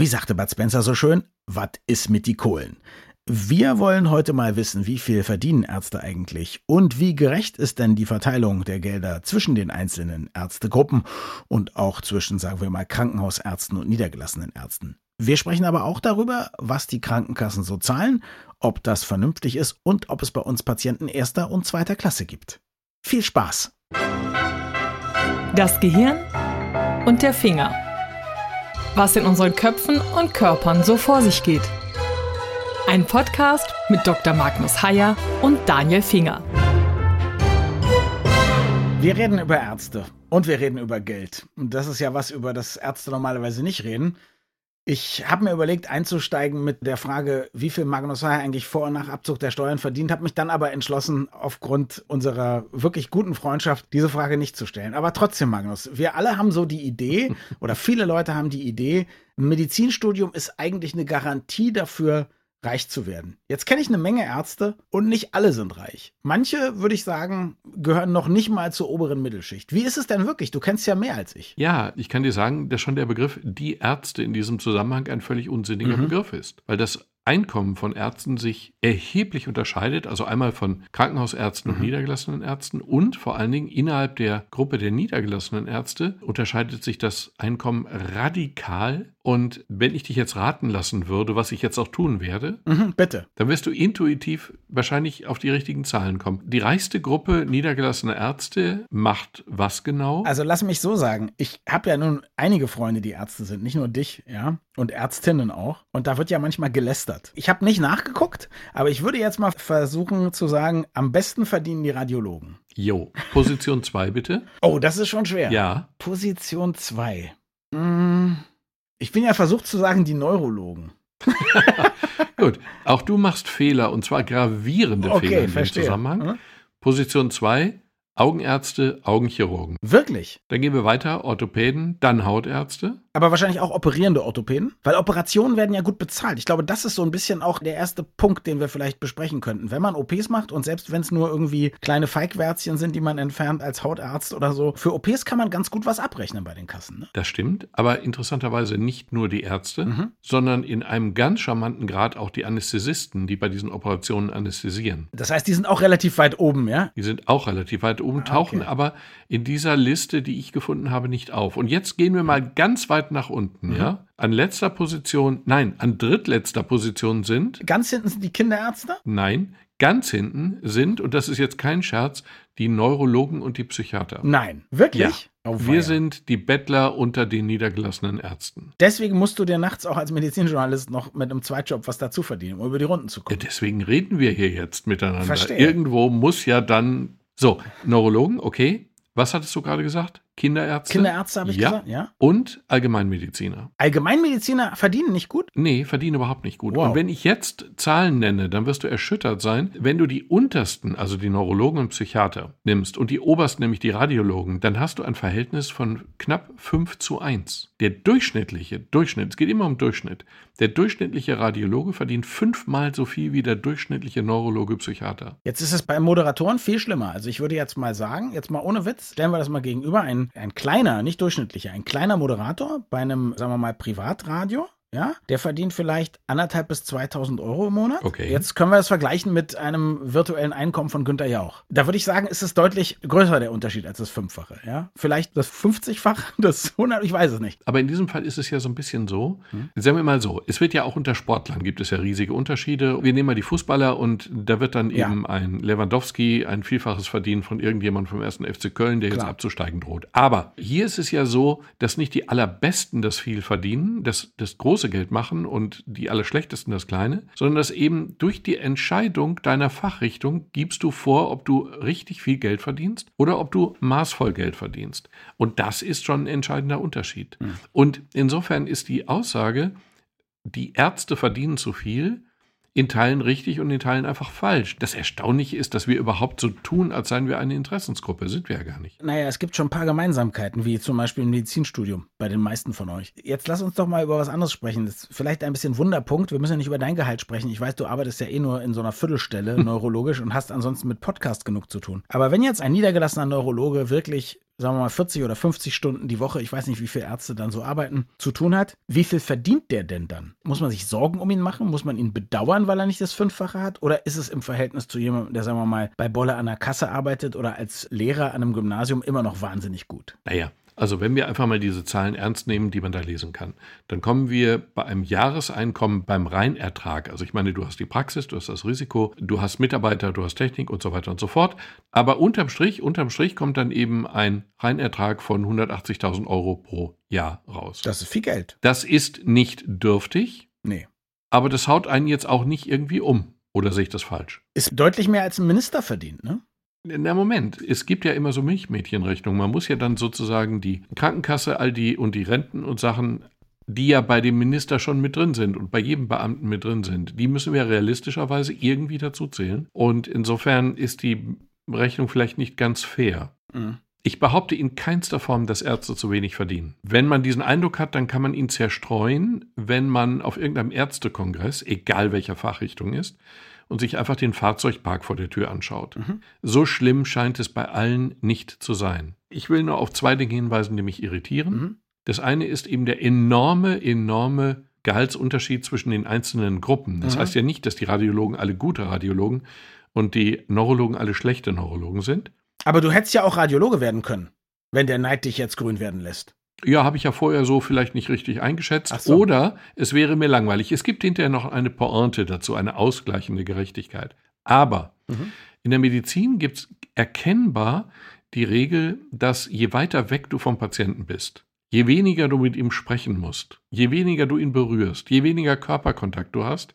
Wie sagte Bud Spencer so schön, was ist mit die Kohlen? Wir wollen heute mal wissen, wie viel verdienen Ärzte eigentlich und wie gerecht ist denn die Verteilung der Gelder zwischen den einzelnen Ärztegruppen und auch zwischen, sagen wir mal, Krankenhausärzten und niedergelassenen Ärzten. Wir sprechen aber auch darüber, was die Krankenkassen so zahlen, ob das vernünftig ist und ob es bei uns Patienten erster und zweiter Klasse gibt. Viel Spaß! Das Gehirn und der Finger. Was in unseren Köpfen und Körpern so vor sich geht. Ein Podcast mit Dr. Magnus Heyer und Daniel Finger. Wir reden über Ärzte und wir reden über Geld. Und das ist ja was, über das Ärzte normalerweise nicht reden. Ich habe mir überlegt, einzusteigen mit der Frage, wie viel Magnus Heyer eigentlich vor und nach Abzug der Steuern verdient, habe mich dann aber entschlossen, aufgrund unserer wirklich guten Freundschaft diese Frage nicht zu stellen. Aber trotzdem, Magnus, wir alle haben so die Idee, oder viele Leute haben die Idee, ein Medizinstudium ist eigentlich eine Garantie dafür, reich zu werden. Jetzt kenne ich eine Menge Ärzte und nicht alle sind reich. Manche, würde ich sagen, gehören noch nicht mal zur oberen Mittelschicht. Wie ist es denn wirklich? Du kennst ja mehr als ich. Ja, ich kann dir sagen, dass schon der Begriff die Ärzte in diesem Zusammenhang ein völlig unsinniger mhm. Begriff ist, weil das Einkommen von Ärzten sich erheblich unterscheidet, also einmal von Krankenhausärzten mhm. und niedergelassenen Ärzten und vor allen Dingen innerhalb der Gruppe der niedergelassenen Ärzte unterscheidet sich das Einkommen radikal. Und wenn ich dich jetzt raten lassen würde, was ich jetzt auch tun werde, mhm, bitte, dann wirst du intuitiv wahrscheinlich auf die richtigen Zahlen kommen. Die reichste Gruppe niedergelassener Ärzte macht was genau? Also lass mich so sagen, ich habe ja nun einige Freunde, die Ärzte sind, nicht nur dich, ja, und Ärztinnen auch. Und da wird ja manchmal gelästert. Ich habe nicht nachgeguckt, aber ich würde jetzt mal versuchen zu sagen, am besten verdienen die Radiologen. Jo, Position 2 bitte. Oh, das ist schon schwer. Ja. Position 2. Hm, ich bin ja versucht zu sagen, die Neurologen. Gut, auch du machst Fehler und zwar gravierende okay, Fehler in verstehe. dem Zusammenhang. Hm? Position 2, Augenärzte, Augenchirurgen. Wirklich? Dann gehen wir weiter, Orthopäden, dann Hautärzte. Aber wahrscheinlich auch operierende Orthopäden, weil Operationen werden ja gut bezahlt. Ich glaube, das ist so ein bisschen auch der erste Punkt, den wir vielleicht besprechen könnten. Wenn man OPs macht und selbst wenn es nur irgendwie kleine Feigwärzchen sind, die man entfernt als Hautarzt oder so, für OPs kann man ganz gut was abrechnen bei den Kassen. Ne? Das stimmt, aber interessanterweise nicht nur die Ärzte, Mhm. sondern in einem ganz charmanten Grad auch die Anästhesisten, die bei diesen Operationen anästhesieren. Das heißt, die sind auch relativ weit oben, ja? Die sind auch relativ weit oben, Ah, tauchen okay. aber in dieser Liste, die ich gefunden habe, nicht auf. Und jetzt gehen wir mal ganz weit nach unten, Mhm. ja? An letzter Position, nein, an drittletzter Position sind, Ganz hinten sind die Kinderärzte. nein, ganz hinten sind, und das ist jetzt kein Scherz, die Neurologen und die Psychiater. Nein, wirklich? Oh, Wir sind die Bettler unter den niedergelassenen Ärzten. Deswegen musst du dir nachts auch als Medizinjournalist noch mit einem Zweitjob was dazu verdienen, um über die Runden zu Ja, kommen. deswegen reden wir hier jetzt miteinander. Verstehe. Irgendwo muss ja dann. So, Neurologen, okay. Was hattest du gerade gesagt? Kinderärzte? Kinderärzte habe ich ja. gesagt, ja. Und Allgemeinmediziner. Allgemeinmediziner verdienen nicht gut. Nee, verdienen überhaupt nicht gut. Wow. Und wenn ich jetzt Zahlen nenne, dann wirst du erschüttert sein. Wenn du die untersten, also die Neurologen und Psychiater, nimmst und die obersten, nämlich die Radiologen, dann hast du ein Verhältnis von knapp 5 zu 1. Der durchschnittliche, Durchschnitt, es geht immer um Durchschnitt, der durchschnittliche Radiologe verdient fünfmal so viel wie der durchschnittliche Neurologe Psychiater. Jetzt ist es bei Moderatoren viel schlimmer. Also ich würde jetzt mal sagen, jetzt mal ohne Witz, stellen wir das mal gegenüber, ein, ein kleiner, nicht durchschnittlicher, ein kleiner Moderator bei einem, sagen wir mal, Privatradio. Ja, der verdient vielleicht anderthalb bis 2000 Euro im Monat. Okay. Jetzt können wir das vergleichen mit einem virtuellen Einkommen von Günter Jauch. Da würde ich sagen, ist es deutlich größer der Unterschied als das Fünffache. Ja, vielleicht das 50-fache, das 100, ich weiß es nicht. Aber in diesem Fall ist es ja so ein bisschen so, sagen wir mal so, es wird ja auch unter Sportlern gibt es ja riesige Unterschiede. Wir nehmen mal die Fußballer und da wird dann Ja. eben ein Lewandowski ein Vielfaches verdienen von irgendjemandem vom ersten FC Köln, der jetzt Klar. abzusteigen droht. Aber hier ist es ja so, dass nicht die allerbesten das viel verdienen, das, das große Geld machen und die allerschlechtesten das kleine, sondern dass eben durch die Entscheidung deiner Fachrichtung gibst du vor, ob du richtig viel Geld verdienst oder ob du maßvoll Geld verdienst. Und das ist schon ein entscheidender Unterschied. Und insofern ist die Aussage, die Ärzte verdienen zu viel, in Teilen richtig und in Teilen einfach falsch. Das Erstaunliche ist, dass wir überhaupt so tun, als seien wir eine Interessensgruppe. Sind wir ja gar nicht. Naja, es gibt schon ein paar Gemeinsamkeiten, wie zum Beispiel im Medizinstudium bei den meisten von euch. Jetzt lass uns doch mal über was anderes sprechen. Das ist vielleicht ein bisschen Wunderpunkt. Wir müssen ja nicht über dein Gehalt sprechen. Ich weiß, du arbeitest ja eh nur in so einer Viertelstelle neurologisch und hast ansonsten mit Podcast genug zu tun. Aber wenn jetzt ein niedergelassener Neurologe wirklich sagen wir mal 40 oder 50 Stunden die Woche, ich weiß nicht, wie viele Ärzte dann so arbeiten, zu tun hat, wie viel verdient der denn dann? Muss man sich Sorgen um ihn machen? Muss man ihn bedauern, weil er nicht das Fünffache hat? Oder ist es im Verhältnis zu jemandem, der, sagen wir mal, bei Bolle an der Kasse arbeitet oder als Lehrer an einem Gymnasium immer noch wahnsinnig gut? Naja, also wenn wir einfach mal diese Zahlen ernst nehmen, die man da lesen kann, dann kommen wir bei einem Jahreseinkommen beim Reinertrag. Also ich meine, du hast die Praxis, du hast das Risiko, du hast Mitarbeiter, du hast Technik und so weiter und so fort. Aber unterm Strich, unterm Strich kommt dann eben ein Reinertrag von 180.000 Euro pro Jahr raus. Das ist viel Geld. Das ist nicht dürftig. Nee. Aber das haut einen jetzt auch nicht irgendwie um. Oder sehe ich das falsch? Ist deutlich mehr als ein Minister verdient, ne? Na Moment, es gibt ja immer so Milchmädchenrechnungen. Man muss ja dann sozusagen die Krankenkasse, all die und die Renten und Sachen, die ja bei dem Minister schon mit drin sind und bei jedem Beamten mit drin sind, die müssen wir realistischerweise irgendwie dazu zählen. Und insofern ist die Rechnung vielleicht nicht ganz fair. Mhm. Ich behaupte in keinster Form, dass Ärzte zu wenig verdienen. Wenn man diesen Eindruck hat, dann kann man ihn zerstreuen, wenn man auf irgendeinem Ärztekongress, egal welcher Fachrichtung ist, und sich einfach den Fahrzeugpark vor der Tür anschaut. Mhm. So schlimm scheint es bei allen nicht zu sein. Ich will nur auf zwei Dinge hinweisen, die mich irritieren. Mhm. Das eine ist eben der enorme, enorme Gehaltsunterschied zwischen den einzelnen Gruppen. Das mhm. heißt ja nicht, dass die Radiologen alle gute Radiologen und die Neurologen alle schlechte Neurologen sind. Aber du hättest ja auch Radiologe werden können, wenn der Neid dich jetzt grün werden lässt. Ja, habe ich ja vorher so vielleicht nicht richtig eingeschätzt. So. Oder es wäre mir langweilig. Es gibt hinterher noch eine Pointe dazu, eine ausgleichende Gerechtigkeit. Aber mhm. in der Medizin gibt es erkennbar die Regel, dass je weiter weg du vom Patienten bist, je weniger du mit ihm sprechen musst, je weniger du ihn berührst, je weniger Körperkontakt du hast,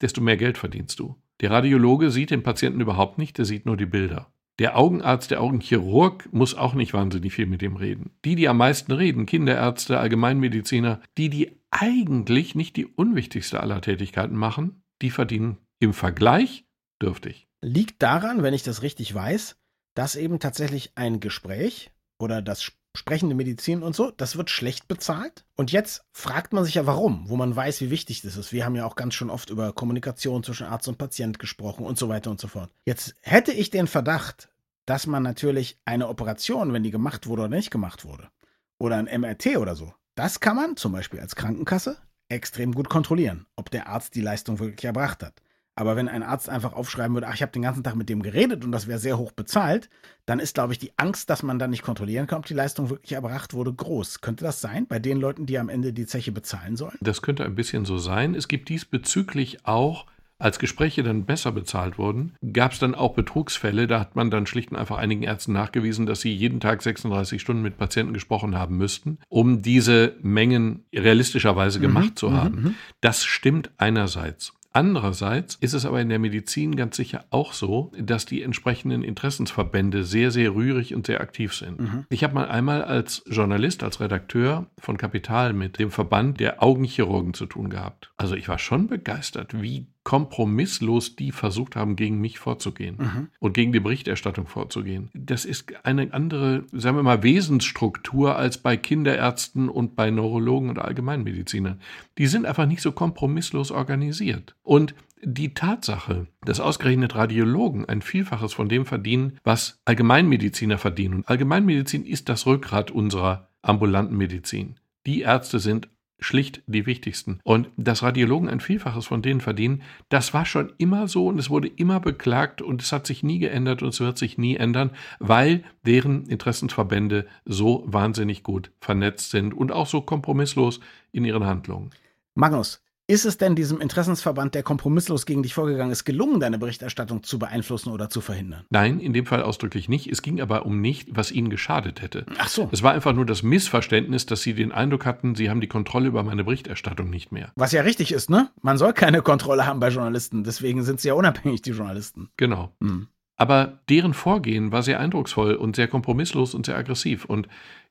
desto mehr Geld verdienst du. Der Radiologe sieht den Patienten überhaupt nicht, der sieht nur die Bilder. Der Augenarzt, der Augenchirurg muss auch nicht wahnsinnig viel mit ihm reden. Die, die am meisten reden, Kinderärzte, Allgemeinmediziner, die, die eigentlich nicht die unwichtigste aller Tätigkeiten machen, die verdienen im Vergleich dürftig. Liegt daran, wenn ich das richtig weiß, dass eben tatsächlich ein Gespräch oder das sprechende Medizin und so, das wird schlecht bezahlt. Und jetzt fragt man sich ja warum, wo man weiß, wie wichtig das ist. Wir haben ja auch ganz schon oft über Kommunikation zwischen Arzt und Patient gesprochen und so weiter und so fort. Jetzt hätte ich den Verdacht, dass man natürlich eine Operation, wenn die gemacht wurde oder nicht gemacht wurde, oder ein MRT oder so, das kann man zum Beispiel als Krankenkasse extrem gut kontrollieren, ob der Arzt die Leistung wirklich erbracht hat. Aber wenn ein Arzt einfach aufschreiben würde, ach, ich habe den ganzen Tag mit dem geredet und das wäre sehr hoch bezahlt, dann ist, glaube ich, die Angst, dass man dann nicht kontrollieren kann, ob die Leistung wirklich erbracht wurde, groß. Könnte das sein bei den Leuten, die am Ende die Zeche bezahlen sollen? Das könnte ein bisschen so sein. Es gibt diesbezüglich auch als Gespräche dann besser bezahlt wurden, gab es dann auch Betrugsfälle. Da hat man dann schlicht und einfach einigen Ärzten nachgewiesen, dass sie jeden Tag 36 Stunden mit Patienten gesprochen haben müssten, um diese Mengen realistischerweise mhm, gemacht mhm, zu haben. Mhm. Das stimmt einerseits. Andererseits ist es aber in der Medizin ganz sicher auch so, dass die entsprechenden Interessensverbände sehr, sehr rührig und sehr aktiv sind. Mhm. Ich habe mal einmal als Journalist, als Redakteur von Kapital mit dem Verband der Augenchirurgen zu tun gehabt. Also ich war schon begeistert, wie kompromisslos die versucht haben, gegen mich vorzugehen mhm. und gegen die Berichterstattung vorzugehen. Das ist eine andere, sagen wir mal, Wesensstruktur als bei Kinderärzten und bei Neurologen und Allgemeinmedizinern. Die sind einfach nicht so kompromisslos organisiert. Und die Tatsache, dass ausgerechnet Radiologen ein Vielfaches von dem verdienen, was Allgemeinmediziner verdienen. Und Allgemeinmedizin ist das Rückgrat unserer ambulanten Medizin. Die Ärzte sind schlicht die wichtigsten. Und dass Radiologen ein Vielfaches von denen verdienen, das war schon immer so und es wurde immer beklagt und es hat sich nie geändert und es wird sich nie ändern, weil deren Interessensverbände so wahnsinnig gut vernetzt sind und auch so kompromisslos in ihren Handlungen. Magnus, ist es denn diesem Interessensverband, der kompromisslos gegen dich vorgegangen ist, gelungen, deine Berichterstattung zu beeinflussen oder zu verhindern? Nein, in dem Fall ausdrücklich nicht. Es ging aber um nicht, was ihnen geschadet hätte. Ach so. Es war einfach nur das Missverständnis, dass sie den Eindruck hatten, sie haben die Kontrolle über meine Berichterstattung nicht mehr. Was ja richtig ist, ne? Man soll keine Kontrolle haben bei Journalisten. Deswegen sind sie ja unabhängig, die Journalisten. Genau. Mhm. Aber deren Vorgehen war sehr eindrucksvoll und sehr kompromisslos und sehr aggressiv. Und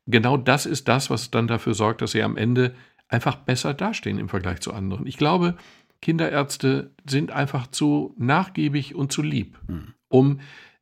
genau das ist das, was dann dafür sorgt, dass sie am Ende einfach besser dastehen im Vergleich zu anderen. Ich glaube, Kinderärzte sind einfach zu nachgiebig und zu lieb, hm. um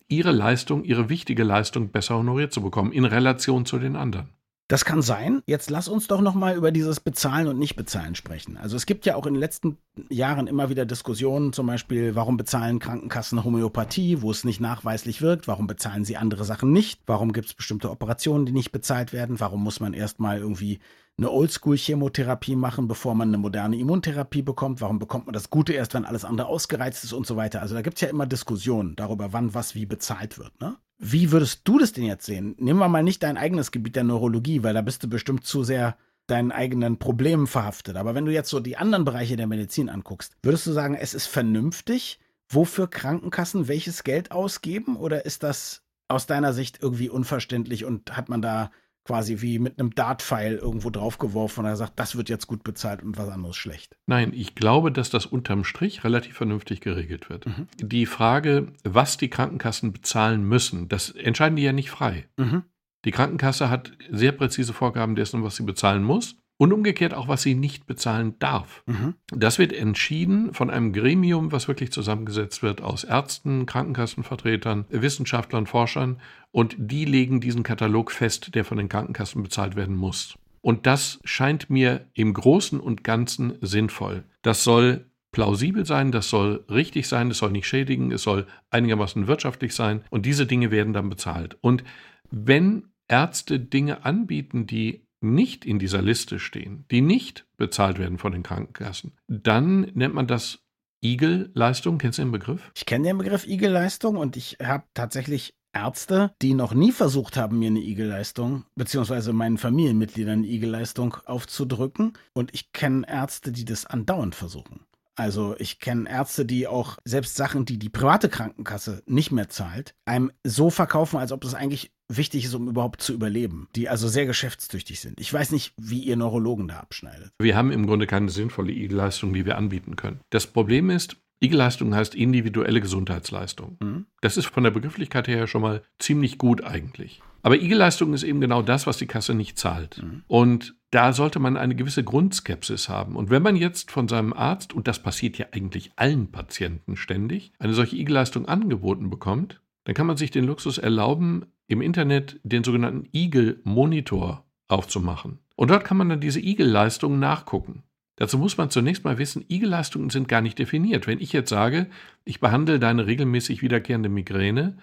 ihre Leistung, ihre wichtige Leistung besser honoriert zu bekommen in Relation zu den anderen. Das kann sein. Jetzt lass uns doch noch mal über dieses Bezahlen und Nicht-Bezahlen sprechen. Also es gibt ja auch in den letzten Jahren immer wieder Diskussionen, zum Beispiel, warum bezahlen Krankenkassen Homöopathie, wo es nicht nachweislich wirkt? Warum bezahlen sie andere Sachen nicht? Warum gibt es bestimmte Operationen, die nicht bezahlt werden? Warum muss man erstmal irgendwie eine Oldschool-Chemotherapie machen, bevor man eine moderne Immuntherapie bekommt? Warum bekommt man das Gute erst, wenn alles andere ausgereizt ist und so weiter? Also da gibt es ja immer Diskussionen darüber, wann was wie bezahlt wird. Ne? Wie würdest du das denn jetzt sehen? Nehmen wir mal nicht dein eigenes Gebiet der Neurologie, weil da bist du bestimmt zu sehr deinen eigenen Problemen verhaftet. Aber wenn du jetzt so die anderen Bereiche der Medizin anguckst, würdest du sagen, es ist vernünftig, wofür Krankenkassen welches Geld ausgeben? Oder ist das aus deiner Sicht irgendwie unverständlich und hat man da quasi wie mit einem Dartpfeil irgendwo draufgeworfen und er sagt, das wird jetzt gut bezahlt und was anderes schlecht. Nein, ich glaube, dass das unterm Strich relativ vernünftig geregelt wird. Mhm. Die Frage, was die Krankenkassen bezahlen müssen, das entscheiden die ja nicht frei. Mhm. Die Krankenkasse hat sehr präzise Vorgaben dessen, was sie bezahlen muss und umgekehrt auch, was sie nicht bezahlen darf. Mhm. Das wird entschieden von einem Gremium, was wirklich zusammengesetzt wird aus Ärzten, Krankenkassenvertretern, Wissenschaftlern, Forschern und die legen diesen Katalog fest, der von den Krankenkassen bezahlt werden muss. Und das scheint mir im Großen und Ganzen sinnvoll. Das soll plausibel sein, das soll richtig sein, das soll nicht schädigen, es soll einigermaßen wirtschaftlich sein und diese Dinge werden dann bezahlt. Und wenn Ärzte Dinge anbieten, die nicht in dieser Liste stehen, die nicht bezahlt werden von den Krankenkassen, dann nennt man das Igel-Leistung. Kennst du den Begriff? Ich kenne den Begriff Igel-Leistung und ich habe tatsächlich Ärzte, die noch nie versucht haben, mir eine Igel-Leistung, beziehungsweise meinen Familienmitgliedern eine Igel-Leistung aufzudrücken. Und ich kenne Ärzte, die das andauernd versuchen. Also ich kenne Ärzte, die auch selbst Sachen, die die private Krankenkasse nicht mehr zahlt, einem so verkaufen, als ob das eigentlich wichtig ist, um überhaupt zu überleben, die also sehr geschäftstüchtig sind. Ich weiß nicht, wie ihr Neurologen da abschneidet. Wir haben im Grunde keine sinnvolle IG-Leistung, die wir anbieten können. Das Problem ist, IG-Leistung heißt individuelle Gesundheitsleistung. Mhm. Das ist von der Begrifflichkeit her schon mal ziemlich gut eigentlich. Aber IG-Leistung ist eben genau das, was die Kasse nicht zahlt. Mhm. Und da sollte man eine gewisse Grundskepsis haben. Und wenn man jetzt von seinem Arzt, und das passiert ja eigentlich allen Patienten ständig, eine solche IG-Leistung angeboten bekommt, dann kann man sich den Luxus erlauben, im Internet den sogenannten Eagle-Monitor aufzumachen. Und dort kann man dann diese Eagle-Leistungen nachgucken. Dazu muss man zunächst mal wissen, Eagle-Leistungen sind gar nicht definiert. Wenn ich jetzt sage, ich behandle deine regelmäßig wiederkehrende Migräne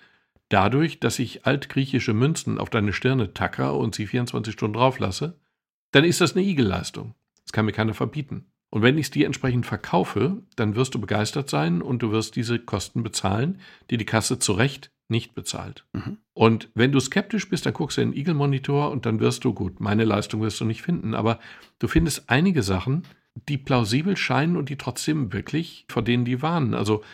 dadurch, dass ich altgriechische Münzen auf deine Stirne tacker und sie 24 Stunden drauf lasse, dann ist das eine Igel-Leistung. Das kann mir keiner verbieten. Und wenn ich es dir entsprechend verkaufe, dann wirst du begeistert sein und du wirst diese Kosten bezahlen, die die Kasse zu Recht nicht bezahlt. Mhm. Und wenn du skeptisch bist, dann guckst du in den Eagle-Monitor und dann wirst du, gut, meine Leistung wirst du nicht finden, aber du findest einige Sachen, die plausibel scheinen und die trotzdem wirklich, vor denen die warnen. Also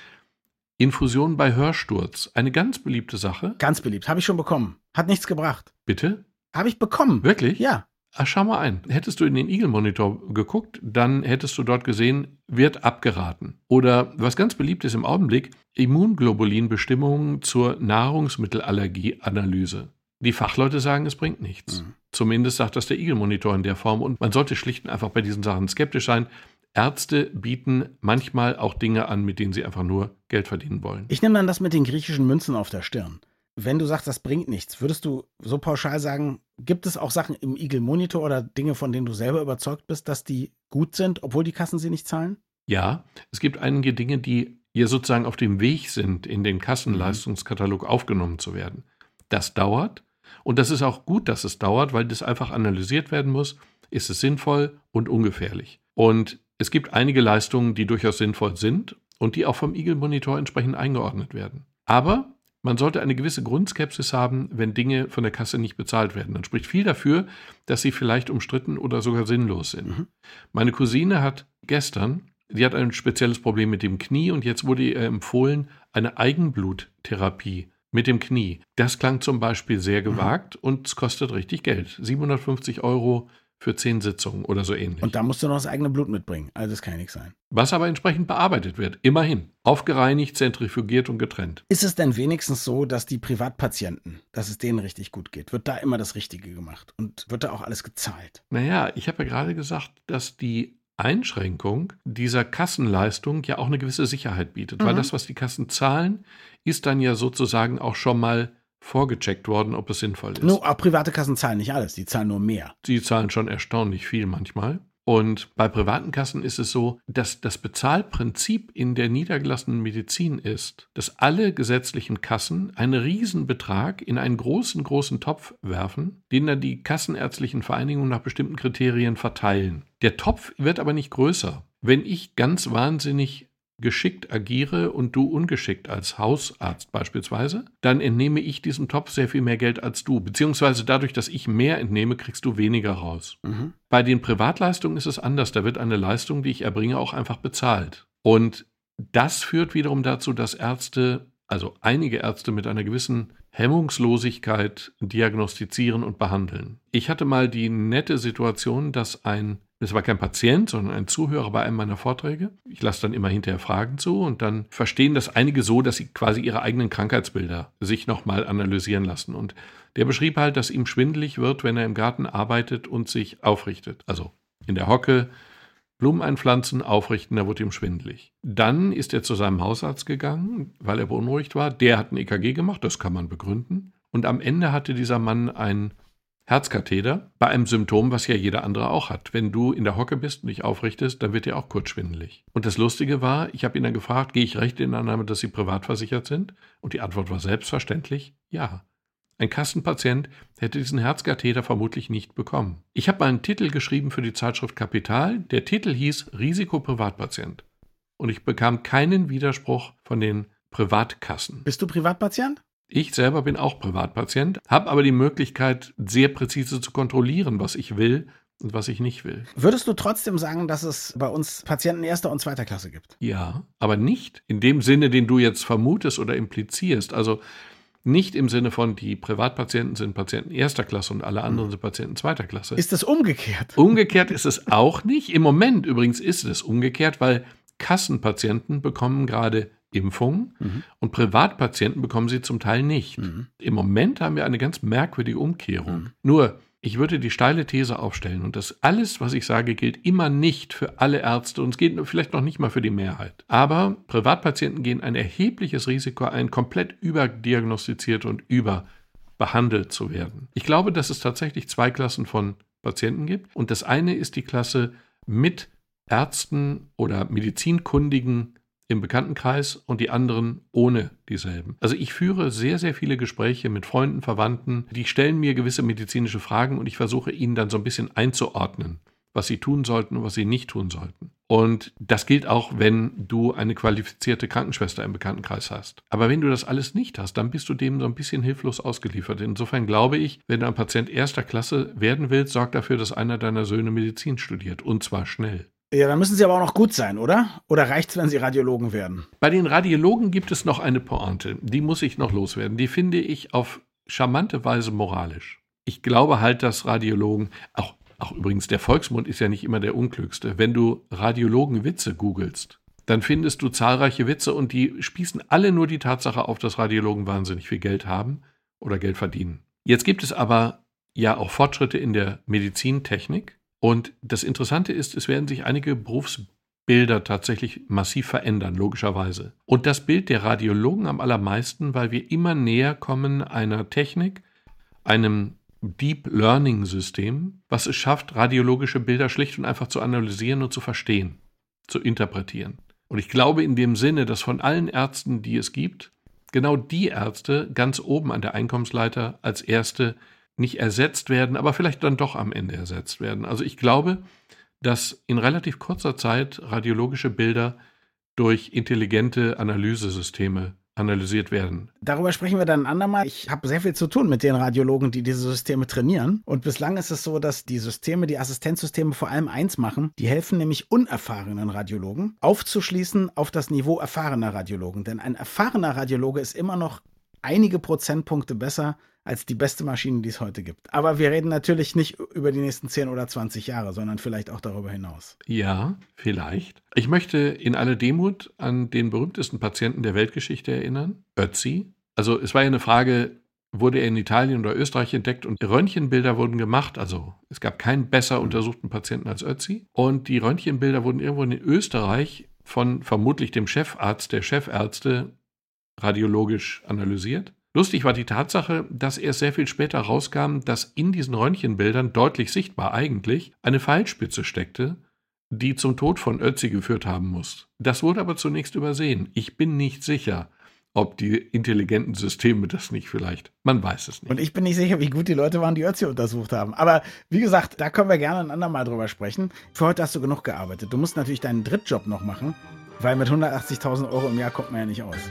Infusion bei Hörsturz, eine ganz beliebte Sache. Ganz beliebt, habe ich schon bekommen. Hat nichts gebracht. Bitte? Habe ich bekommen. Wirklich? Ja. Ach, schau mal ein. Hättest du in den Eagle-Monitor geguckt, dann hättest du dort gesehen, wird abgeraten. Oder was ganz beliebt ist im Augenblick, Immunglobulinbestimmungen zur Nahrungsmittelallergieanalyse. Die Fachleute sagen, es bringt nichts. Mhm. Zumindest sagt das der Eagle-Monitor in der Form. Und man sollte schlicht und einfach bei diesen Sachen skeptisch sein. Ärzte bieten manchmal auch Dinge an, mit denen sie einfach nur Geld verdienen wollen. Ich nehme dann das mit den griechischen Münzen auf der Stirn. Wenn du sagst, das bringt nichts, würdest du so pauschal sagen, gibt es auch Sachen im Eagle Monitor oder Dinge, von denen du selber überzeugt bist, dass die gut sind, obwohl die Kassen sie nicht zahlen? Ja, es gibt einige Dinge, die hier sozusagen auf dem Weg sind, in den Kassenleistungskatalog aufgenommen zu werden. Das dauert und das ist auch gut, dass es dauert, weil das einfach analysiert werden muss. Ist es sinnvoll und ungefährlich? Und es gibt einige Leistungen, die durchaus sinnvoll sind und die auch vom Eagle Monitor entsprechend eingeordnet werden. Aber man sollte eine gewisse Grundskepsis haben, wenn Dinge von der Kasse nicht bezahlt werden. Dann spricht viel dafür, dass sie vielleicht umstritten oder sogar sinnlos sind. Mhm. Meine Cousine hat gestern, die hat ein spezielles Problem mit dem Knie und jetzt wurde ihr empfohlen, eine Eigenbluttherapie mit dem Knie. Das klang zum Beispiel sehr gewagt mhm. und es kostet richtig Geld. 750 Euro für zehn Sitzungen oder so ähnlich. Und da musst du noch das eigene Blut mitbringen. Also das kann ja nichts sein. Was aber entsprechend bearbeitet wird, immerhin. Aufgereinigt, zentrifugiert und getrennt. Ist es denn wenigstens so, dass die Privatpatienten, dass es denen richtig gut geht? Wird da immer das Richtige gemacht? Und wird da auch alles gezahlt? Naja, ich habe ja gerade gesagt, dass die Einschränkung dieser Kassenleistung ja auch eine gewisse Sicherheit bietet. Mhm. Weil das, was die Kassen zahlen, ist dann ja sozusagen auch schon mal vorgecheckt worden, ob es sinnvoll ist. Nur, private Kassen zahlen nicht alles, die zahlen nur mehr. Sie zahlen schon erstaunlich viel manchmal. Und bei privaten Kassen ist es so, dass das Bezahlprinzip in der niedergelassenen Medizin ist, dass alle gesetzlichen Kassen einen Riesenbetrag in einen großen, großen Topf werfen, den dann die kassenärztlichen Vereinigungen nach bestimmten Kriterien verteilen. Der Topf wird aber nicht größer. Wenn ich ganz wahnsinnig geschickt agiere und du ungeschickt als Hausarzt beispielsweise, dann entnehme ich diesem Topf sehr viel mehr Geld als du. Beziehungsweise dadurch, dass ich mehr entnehme, kriegst du weniger raus. Mhm. Bei den Privatleistungen ist es anders. Da wird eine Leistung, die ich erbringe, auch einfach bezahlt. Und das führt wiederum dazu, dass Ärzte, also einige Ärzte mit einer gewissen Hemmungslosigkeit diagnostizieren und behandeln. Ich hatte mal die nette Situation, dass ein es war kein Patient, sondern ein Zuhörer bei einem meiner Vorträge. Ich lasse dann immer hinterher Fragen zu und dann verstehen das einige so, dass sie quasi ihre eigenen Krankheitsbilder sich nochmal analysieren lassen. Und der beschrieb halt, dass ihm schwindelig wird, wenn er im Garten arbeitet und sich aufrichtet. Also in der Hocke Blumen einpflanzen, aufrichten, da wurde ihm schwindelig. Dann ist er zu seinem Hausarzt gegangen, weil er beunruhigt war. Der hat ein EKG gemacht, das kann man begründen. Und am Ende hatte dieser Mann ein Herzkatheter bei einem Symptom, was ja jeder andere auch hat. Wenn du in der Hocke bist und dich aufrichtest, dann wird dir auch kurz schwindelig. Und das Lustige war, ich habe ihn dann gefragt, gehe ich recht in Annahme, dass Sie privat versichert sind? Und die Antwort war selbstverständlich ja. Ein Kassenpatient hätte diesen Herzkatheter vermutlich nicht bekommen. Ich habe einen Titel geschrieben für die Zeitschrift Kapital. Der Titel hieß Risiko Privatpatient. Und ich bekam keinen Widerspruch von den Privatkassen. Bist du Privatpatient? Ich selber bin auch Privatpatient, habe aber die Möglichkeit, sehr präzise zu kontrollieren, was ich will und was ich nicht will. Würdest du trotzdem sagen, dass es bei uns Patienten erster und zweiter Klasse gibt? Ja, aber nicht in dem Sinne, den du jetzt vermutest oder implizierst. Also nicht im Sinne von, die Privatpatienten sind Patienten erster Klasse und alle anderen sind Patienten zweiter Klasse. Ist das umgekehrt? Umgekehrt ist es auch nicht. Im Moment übrigens ist es umgekehrt, weil Kassenpatienten bekommen gerade Impfungen mhm. und Privatpatienten bekommen sie zum Teil nicht. Mhm. Im Moment haben wir eine ganz merkwürdige Umkehrung. Mhm. Nur, ich würde die steile These aufstellen und das alles, was ich sage, gilt immer nicht für alle Ärzte und es gilt vielleicht noch nicht mal für die Mehrheit. Aber Privatpatienten gehen ein erhebliches Risiko ein, komplett überdiagnostiziert und überbehandelt zu werden. Ich glaube, dass es tatsächlich zwei Klassen von Patienten gibt und das eine ist die Klasse mit Ärzten oder medizinkundigen im Bekanntenkreis und die anderen ohne dieselben. Also ich führe sehr, sehr viele Gespräche mit Freunden, Verwandten, die stellen mir gewisse medizinische Fragen und ich versuche ihnen dann so ein bisschen einzuordnen, was sie tun sollten und was sie nicht tun sollten. Und das gilt auch, wenn du eine qualifizierte Krankenschwester im Bekanntenkreis hast. Aber wenn du das alles nicht hast, dann bist du dem so ein bisschen hilflos ausgeliefert. Insofern glaube ich, wenn du ein Patient erster Klasse werden willst, sorg dafür, dass einer deiner Söhne Medizin studiert. Und zwar schnell. Ja, dann müssen sie aber auch noch gut sein, oder? Oder reicht es, wenn sie Radiologen werden? Bei den Radiologen gibt es noch eine Pointe. Die muss ich noch loswerden. Die finde ich auf charmante Weise moralisch. Ich glaube halt, dass Radiologen, auch, auch übrigens der Volksmund ist ja nicht immer der unklügste. Wenn du Radiologen-Witze googelst, dann findest du zahlreiche Witze und die spießen alle nur die Tatsache auf, dass Radiologen wahnsinnig viel Geld haben oder Geld verdienen. Jetzt gibt es aber ja auch Fortschritte in der Medizintechnik und das Interessante ist, es werden sich einige Berufsbilder tatsächlich massiv verändern, logischerweise. Und das Bild der Radiologen am allermeisten, weil wir immer näher kommen einer Technik, einem Deep Learning System, was es schafft, radiologische Bilder schlicht und einfach zu analysieren und zu verstehen, zu interpretieren. Und ich glaube in dem Sinne, dass von allen Ärzten, die es gibt, genau die Ärzte ganz oben an der Einkommensleiter als erste nicht ersetzt werden, aber vielleicht dann doch am Ende ersetzt werden. Also ich glaube, dass in relativ kurzer Zeit radiologische Bilder durch intelligente Analysesysteme analysiert werden. Darüber sprechen wir dann ein andermal. Ich habe sehr viel zu tun mit den Radiologen, die diese Systeme trainieren. Und bislang ist es so, dass die Systeme, die Assistenzsysteme vor allem eins machen. Die helfen nämlich unerfahrenen Radiologen aufzuschließen auf das Niveau erfahrener Radiologen. Denn ein erfahrener Radiologe ist immer noch einige Prozentpunkte besser als die beste Maschine, die es heute gibt. Aber wir reden natürlich nicht über die nächsten 10 oder 20 Jahre, sondern vielleicht auch darüber hinaus. Ja, vielleicht. Ich möchte in aller Demut an den berühmtesten Patienten der Weltgeschichte erinnern, Ötzi. Also es war ja eine Frage, wurde er in Italien oder Österreich entdeckt und Röntgenbilder wurden gemacht. Also es gab keinen besser untersuchten Patienten als Ötzi. Und die Röntgenbilder wurden irgendwo in Österreich von vermutlich dem Chefarzt der Chefärzte radiologisch analysiert. Lustig war die Tatsache, dass erst sehr viel später rauskam, dass in diesen Röntgenbildern deutlich sichtbar eigentlich eine Pfeilspitze steckte, die zum Tod von Ötzi geführt haben muss. Das wurde aber zunächst übersehen. Ich bin nicht sicher, ob die intelligenten Systeme das nicht vielleicht. Man weiß es nicht. Und ich bin nicht sicher, wie gut die Leute waren, die Ötzi untersucht haben. Aber wie gesagt, da können wir gerne ein andermal drüber sprechen. Für heute hast du genug gearbeitet. Du musst natürlich deinen Drittjob noch machen, weil mit 180.000 Euro im Jahr kommt man ja nicht aus.